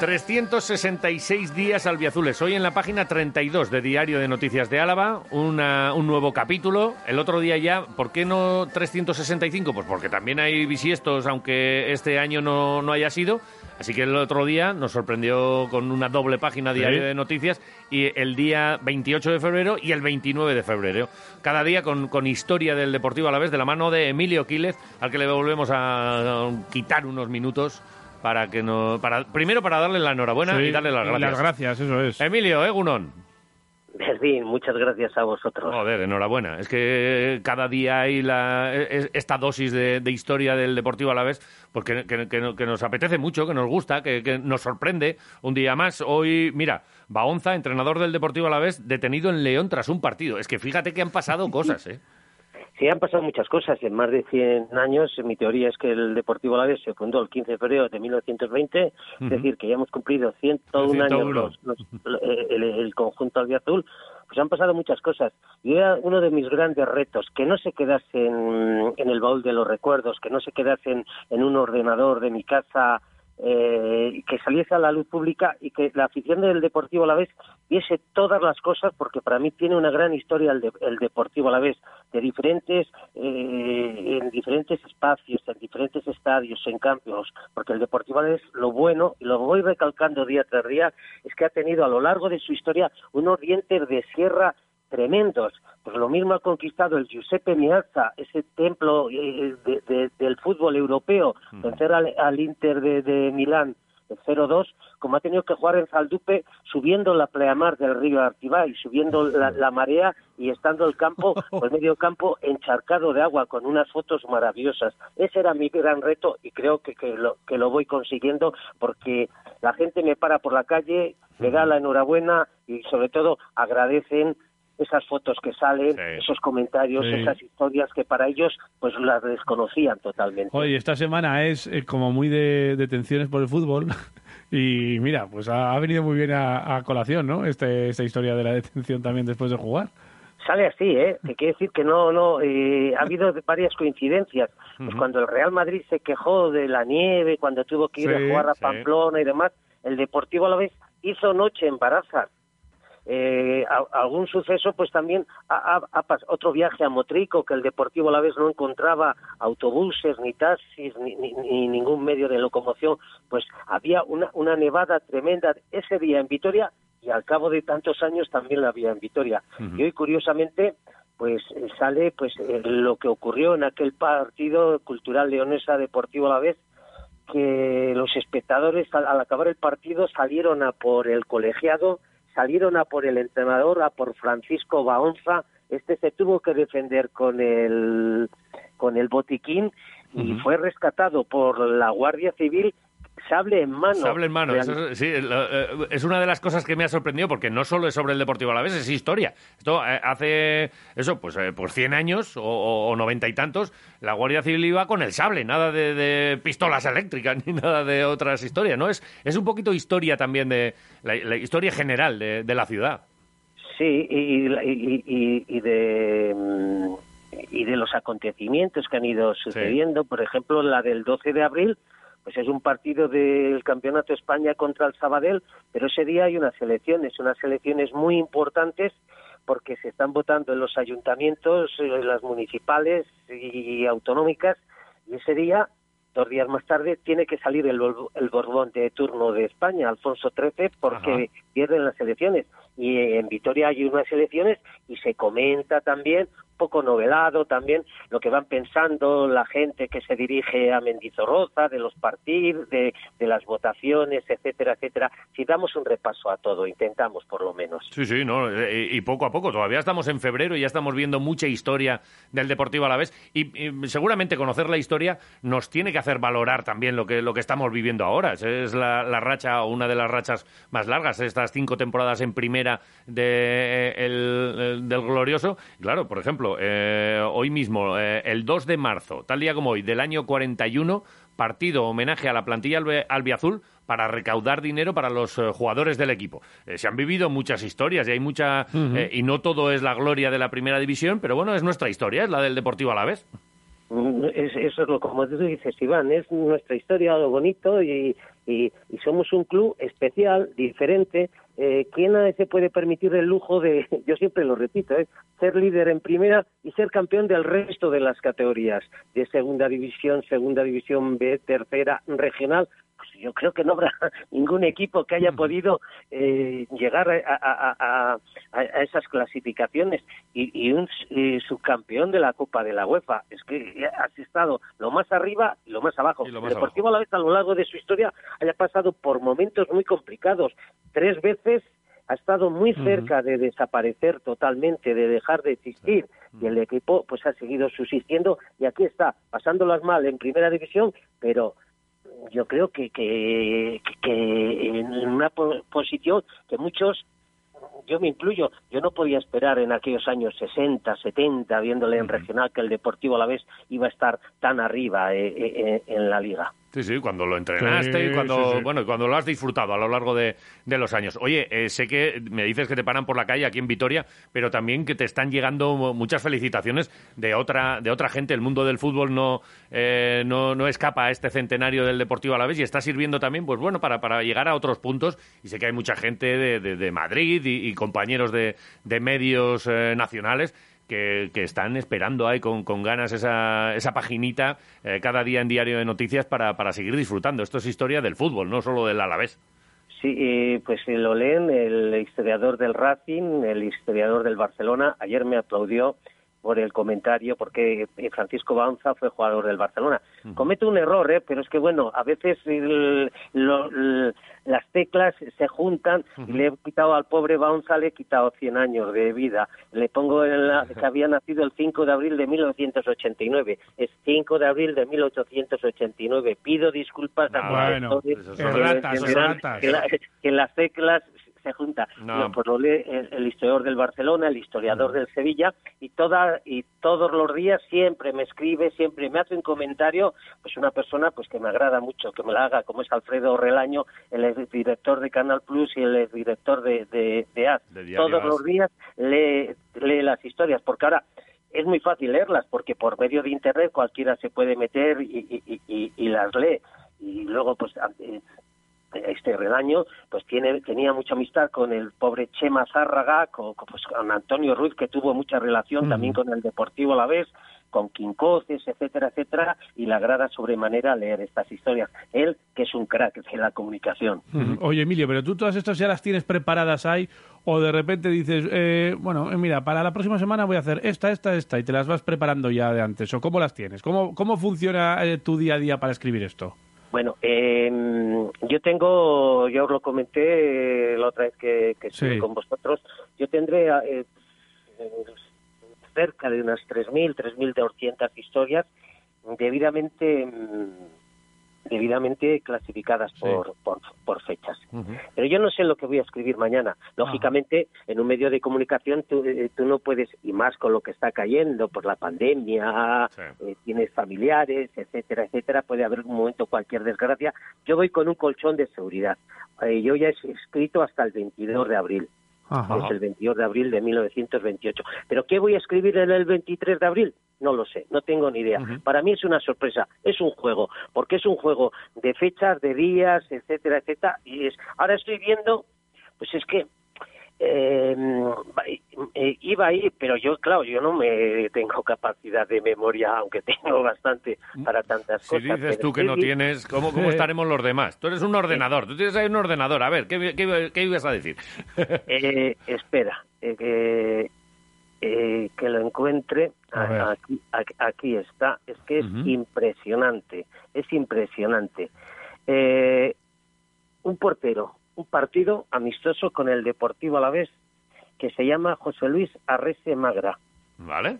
366 días albiazules. Hoy en la página 32 de Diario de Noticias de Álava, una- un nuevo capítulo. El otro día ya, ¿por qué no 365? Pues porque también hay bisiestos, aunque este año no, no haya sido. Así que el otro día nos sorprendió con una doble página Diario Sí. de Noticias y el día 28 de febrero y el 29 de febrero. Cada día con, con historia del Deportivo a la vez, de la mano de Emilio Quílez, al que le volvemos a, a quitar unos minutos para que no, para, primero para darle la enhorabuena Sí, y darle las gracias. Las gracias, eso es. Emilio, Egunon. Berlín, muchas gracias a vosotros. Joder, enhorabuena. Es que cada día hay la, es- esta dosis de, de historia del Deportivo a la vez, pues que, que- que no- que nos apetece mucho, que nos gusta, que, que nos sorprende un día más. Hoy, mira, Baonza, entrenador del Deportivo a la vez, detenido en León tras un partido. Es que fíjate que han pasado cosas, ¿eh? Sí, han pasado muchas cosas. En más de 100 años, mi teoría es que el Deportivo Alavés se fundó el 15 de febrero de 1920, es decir, que ya hemos cumplido 101, 101. años los- los- el, el conjunto albiazul. Pues han pasado muchas cosas. Y era uno de mis grandes retos, que no se quedase en, el baúl de los recuerdos, que no se quedase en, en un ordenador de mi casa, eh, que saliese a la luz pública y que la afición del Deportivo Alavés viese todas las cosas, porque para mí tiene una gran historia el, de- el Deportivo Alavés, de diferentes, eh, en diferentes espacios, en diferentes estadios, en campos, porque el Deportivo Alavés, lo bueno, y lo voy recalcando día tras día, es que ha tenido a lo largo de su historia unos dientes de sierra tremendos. Pues lo mismo ha conquistado el Giuseppe Meazza, ese templo eh, de- de- del fútbol europeo, vencer al, al Inter de, de Milán el 0-2, como ha tenido que jugar en Zaldupe subiendo la pleamar del río Artibay, subiendo la, la marea y estando el campo, pues medio campo encharcado de agua con unas fotos maravillosas. Ese era mi gran reto y creo que, que, lo, que lo voy consiguiendo porque la gente me para por la calle, me da la enhorabuena y sobre todo agradecen esas fotos que salen, Sí. esos comentarios, Sí. esas historias que para ellos pues las desconocían totalmente. Oye, esta semana es eh, como muy de, de tensiones por el fútbol. Y mira, pues ha, ha venido muy bien a, a colación, ¿no? Este, esta historia de la detención también después de jugar. Sale así, ¿eh? Que quiere decir que no, no, eh, ha habido varias coincidencias. Pues cuando el Real Madrid se quejó de la nieve, cuando tuvo que ir Sí, a jugar a sí. Pamplona y demás, el Deportivo a la vez hizo noche en Barazas. Eh, a- algún suceso, pues también pas- otro viaje a Motrico, que el Deportivo a la vez no encontraba autobuses, ni taxis, ni, ni- ni ningún medio de locomoción, pues había una, una nevada tremenda ese día en Vitoria y al cabo de tantos años también la había en Vitoria. Y hoy, curiosamente, pues eh, sale pues eh, lo que ocurrió en aquel partido cultural leonesa Deportivo a la vez, que los espectadores al, al acabar el partido salieron a por el colegiado, salieron a por el entrenador, a por Francisco Baonza, este se tuvo que defender con el con el botiquín y fue rescatado por la Guardia Civil sable en mano. Sable en mano. Eso es, sí, eh, es una de las cosas que me ha sorprendido porque no solo es sobre el Deportivo Alavés, es historia. Esto eh, hace, eso, pues eh, por 100 años o- 90 y tantos, la Guardia Civil iba con el sable, nada de, de pistolas eléctricas ni nada de otras historias, ¿no? Es, es un poquito historia también de la, la historia general de, de la ciudad. Sí, y, y- y- y de mm, y de los acontecimientos que han ido sucediendo, por ejemplo, la del 12 de abril, pues es un partido del Campeonato España contra el Sabadell, pero ese día hay unas elecciones, unas elecciones muy importantes porque se están votando en los ayuntamientos, en las municipales y autonómicas, y ese día dos días más tarde tiene que salir el, el Borbón de turno de España, Alfonso XIII, porque pierden las elecciones. Y en Vitoria hay unas elecciones y se comenta también, poco novelado también, lo que van pensando la gente que se dirige a Mendizorroza, de los partidos, de, de las votaciones, etcétera, etcétera. Si damos un repaso a todo, intentamos por lo menos. Sí, sí, no, eh, y, poco a poco. Todavía estamos en febrero y ya estamos viendo mucha historia del Deportivo Alavés y, y seguramente conocer la historia nos tiene que hacer valorar también lo que lo que estamos viviendo ahora. Es, la, la racha o una de las rachas más largas estas cinco temporadas en primera de, eh, el- del glorioso. Claro, por ejemplo, eh, hoy mismo, eh, el 2 de marzo, tal día como hoy, del año 41, partido homenaje a la plantilla albe- albiazul para recaudar dinero para los eh, jugadores del equipo. Eh, se han vivido muchas historias y hay mucha eh, y no todo es la gloria de la primera división, pero bueno, es nuestra historia, es la del Deportivo a la vez. Mm, eso es lo como tú dices, Iván, es nuestra historia, lo bonito y, y, somos un club especial, diferente. Eh, ¿Quién se puede permitir el lujo de, yo siempre lo repito, ¿eh? ser líder en primera y ser campeón del resto de las categorías, de segunda división, segunda división B, tercera, regional? Yo creo que no habrá ningún equipo que haya podido eh, llegar a, esas clasificaciones. Y, un subcampeón de la Copa de la UEFA. Es que has estado lo más arriba y lo más abajo. el Deportivo a la vez a lo largo de su historia haya pasado por momentos muy complicados. Tres veces ha estado muy cerca de desaparecer totalmente, de dejar de existir, y el equipo pues ha seguido subsistiendo. Y aquí está, pasándolas mal en primera división, pero yo creo que, que, en una posición que muchos yo me incluyo, yo no podía esperar en aquellos años 60, 70, viéndole en regional que el Deportivo a la vez iba a estar tan arriba eh, eh, en la liga. Sí, sí, cuando lo entrenaste y cuando, bueno, cuando lo has disfrutado a lo largo de, los años. Oye, eh, sé que me dices que te paran por la calle aquí en Vitoria, pero también que te están llegando muchas felicitaciones de otra, de otra gente. El mundo del fútbol no, eh, no, no, escapa a este centenario del Deportivo a la vez y está sirviendo también, pues bueno, para, para llegar a otros puntos. Y sé que hay mucha gente de, de, Madrid y, compañeros de, de medios eh, nacionales que, están esperando ahí con, con ganas esa, esa paginita eh, cada día en Diario de Noticias para, para seguir disfrutando. Esto es historia del fútbol, no solo del Alavés. Sí, pues lo leen el historiador del Racing, el historiador del Barcelona. Ayer me aplaudió por el comentario, porque Francisco Baunza fue jugador del Barcelona. Comete un error, ¿eh? pero es que, bueno, a veces las teclas se juntan y le he quitado al pobre Baunza, le he quitado 100 años de vida. Le pongo en la, que había nacido el 5 de abril de 1989. Es 5 de abril de 1889. Pido disculpas a ah, bueno, que, que las teclas se junta. Pues lo lee el, historiador del Barcelona, el historiador del Sevilla, y toda y todos los días siempre me escribe, siempre me hace un comentario, pues una persona pues que me agrada mucho que me la haga, como es Alfredo Relaño, el director de Canal Plus y el director de, de, de todos los días lee, lee las historias, porque ahora es muy fácil leerlas, porque por medio de Internet cualquiera se puede meter y, y, y las lee. Y luego pues este redaño, pues tiene, tenía mucha amistad con el pobre Chema Zárraga, con, pues, con Antonio Ruiz, que tuvo mucha relación también con el Deportivo a la vez, con Quincoces, etcétera, etcétera, y le agrada sobremanera leer estas historias. Él, que es un crack de la comunicación. Oye, Emilio, pero tú todas estas ya las tienes preparadas ahí, o de repente dices, eh, bueno, eh, mira, para la próxima semana voy a hacer esta, esta, esta, y te las vas preparando ya de antes, o cómo las tienes, cómo, cómo funciona eh, tu día a día para escribir esto. Bueno, eh, yo tengo, ya os lo comenté la otra vez que, estuve con vosotros, yo tendré eh, cerca de unas 3.000, 3.200 historias debidamente mm, debidamente clasificadas por, por, fechas. Pero yo no sé lo que voy a escribir mañana. Lógicamente, en un medio de comunicación tú, eh, tú, no puedes, y más con lo que está cayendo por la pandemia, eh, tienes familiares, etcétera, etcétera, puede haber un momento cualquier desgracia. Yo voy con un colchón de seguridad. Eh, yo ya he escrito hasta el 22 de abril. Es el 22 de abril de 1928. ¿Pero qué voy a escribir en el 23 de abril? No lo sé, no tengo ni idea. Para mí es una sorpresa, es un juego, porque es un juego de fechas, de días, etcétera, etcétera. Y es, ahora estoy viendo, pues es que eh, eh, iba ahí, pero yo, claro, yo no me tengo capacidad de memoria, aunque tengo bastante para tantas cosas. Si dices tú que no tienes, ¿cómo, ¿cómo, estaremos los demás? Tú eres un ordenador, tú tienes ahí un ordenador. A ver, ¿qué, qué, ibas a decir? eh, espera, eh, eh, que lo encuentre. Aquí, aquí, está. Es que es impresionante, es impresionante. Eh, un portero, un partido amistoso con el Deportivo a la vez que se llama José Luis Arrese Magra. Vale.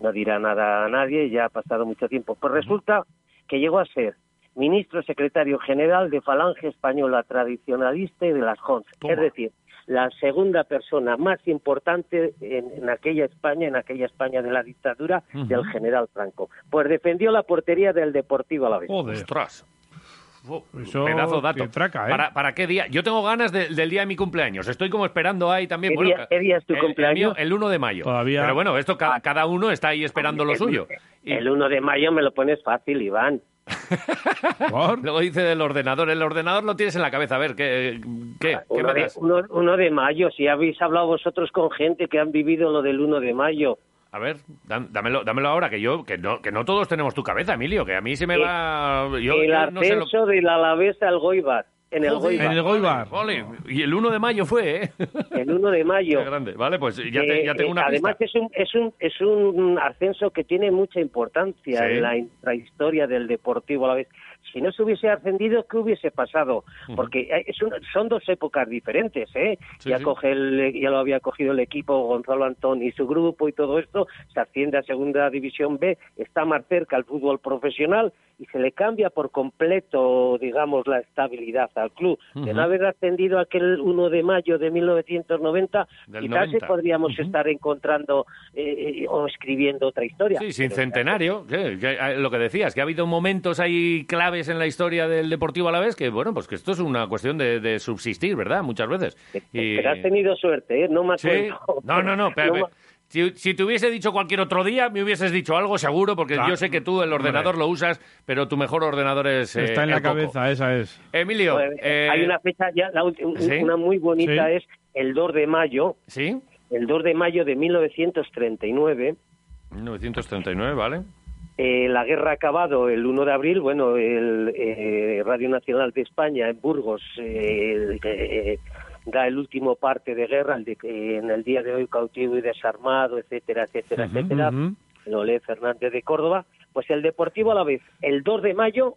No dirá nada a nadie, ya ha pasado mucho tiempo. Pues resulta que llegó a ser ministro secretario general de Falange Española Tradicionalista y de las Jons. Es decir, la segunda persona más importante en, aquella España, en aquella España de la dictadura del general Franco. Pues defendió la portería del Deportivo a la vez. Joder. Eso pedazo dato. te traca, ¿eh? ¿Para, ¿Para qué día? Yo tengo ganas de- del día de mi cumpleaños. Estoy como esperando ahí también. ¿Qué bueno, día- qué día es tu el- el cumpleaños? mío, El, 1 de mayo. Todavía- Pero bueno, esto ca- cada uno está ahí esperando lo El- suyo. Y El 1 de mayo me lo pones fácil, Iván. ¿Por? luego dice del ordenador. El ordenador lo tienes en la cabeza. A ver, ¿qué? ¿Qué, ¿Qué Uno me de, uno- uno de mayo, si habéis hablado vosotros con gente que han vivido lo del 1 de mayo. A ver, dám- dámelo, dámelo ahora, que yo, que no, que no todos tenemos tu cabeza, Emilio, que a mí se me Sí. va... Yo, el yo no sé lo- ascenso del Alavés al Goibar, en el Goibar, En el Goibar. Vale, y el 1 de mayo fue, ¿eh? el 1 de mayo. Qué grande. Vale, pues ya, te- ya Eh, tengo eh, una además pista. es un, es, un, es un ascenso que tiene mucha importancia Sí. en la intrahistoria del Deportivo a la vez. Si no se hubiese ascendido, ¿qué hubiese pasado? Porque eh, es un- son dos épocas diferentes, ¿eh? Sí, ya, sí. coge el- ya lo había cogido el equipo Gonzalo Antón y su grupo y todo esto, se asciende a Segunda División B, está más cerca al fútbol profesional y se le cambia por completo, digamos, la estabilidad al club. De no haber ascendido aquel 1 de mayo de 1990, Del quizás 90. podríamos estar encontrando eh, eh, o escribiendo otra historia. Sí, sin centenario, que- que, eh, lo que decías, que ha habido momentos ahí claves en la historia del Deportivo a la vez, que bueno, pues que esto es una cuestión de, de subsistir, ¿verdad? Muchas veces. Y- Pero has tenido suerte, ¿eh? No me Sí, no, no, no, pero- me- si, si te hubiese dicho cualquier otro día, me hubieses dicho algo seguro, porque Claro. yo sé que tú el ordenador lo usas, pero tu mejor ordenador es eh, Está en la Coco. cabeza, esa es. Emilio, Pues, eh, Hay una fecha ya, la ulti- ¿sí? una muy bonita Sí. es el 2 de mayo, ¿sí? el 2 de mayo de 1939. 1939, ¿vale? Eh, la guerra ha acabado el 1 de abril. Bueno, el eh, Radio Nacional de España en Burgos eh, eh, da el último parte de guerra, el de que en el día de hoy cautivo y desarmado, etcétera, etcétera, etcétera. Lo lee Fernández de Córdoba. Pues el Deportivo a la vez, el 2 de mayo,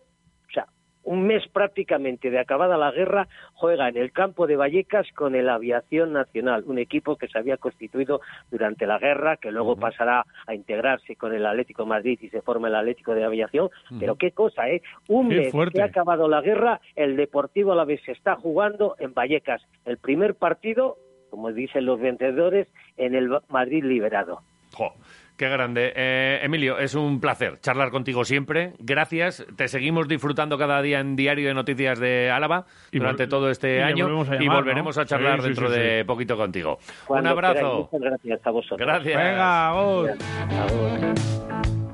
un mes prácticamente de acabada la guerra, juega en el campo de Vallecas con el Aviación Nacional, un equipo que se había constituido durante la guerra, que luego pasará a integrarse con el Atlético de Madrid y se forma el Atlético de Aviación. Pero qué cosa, ¿eh? Un Qué mes fuerte. que ha acabado la guerra, el Deportivo a la vez se está jugando en Vallecas. El primer partido, como dicen los vencedores, en el Madrid liberado. Jo, qué grande. Eh, Emilio, es un placer charlar contigo siempre. Gracias. Te seguimos disfrutando cada día en Diario de Noticias de Álava Y durante todo este y año a y volveremos ¿no? a charlar Sí, dentro sí, de poquito contigo. Cuando un abrazo. queráis. Muchas gracias a vosotros. Gracias. Venga, vos. Agur.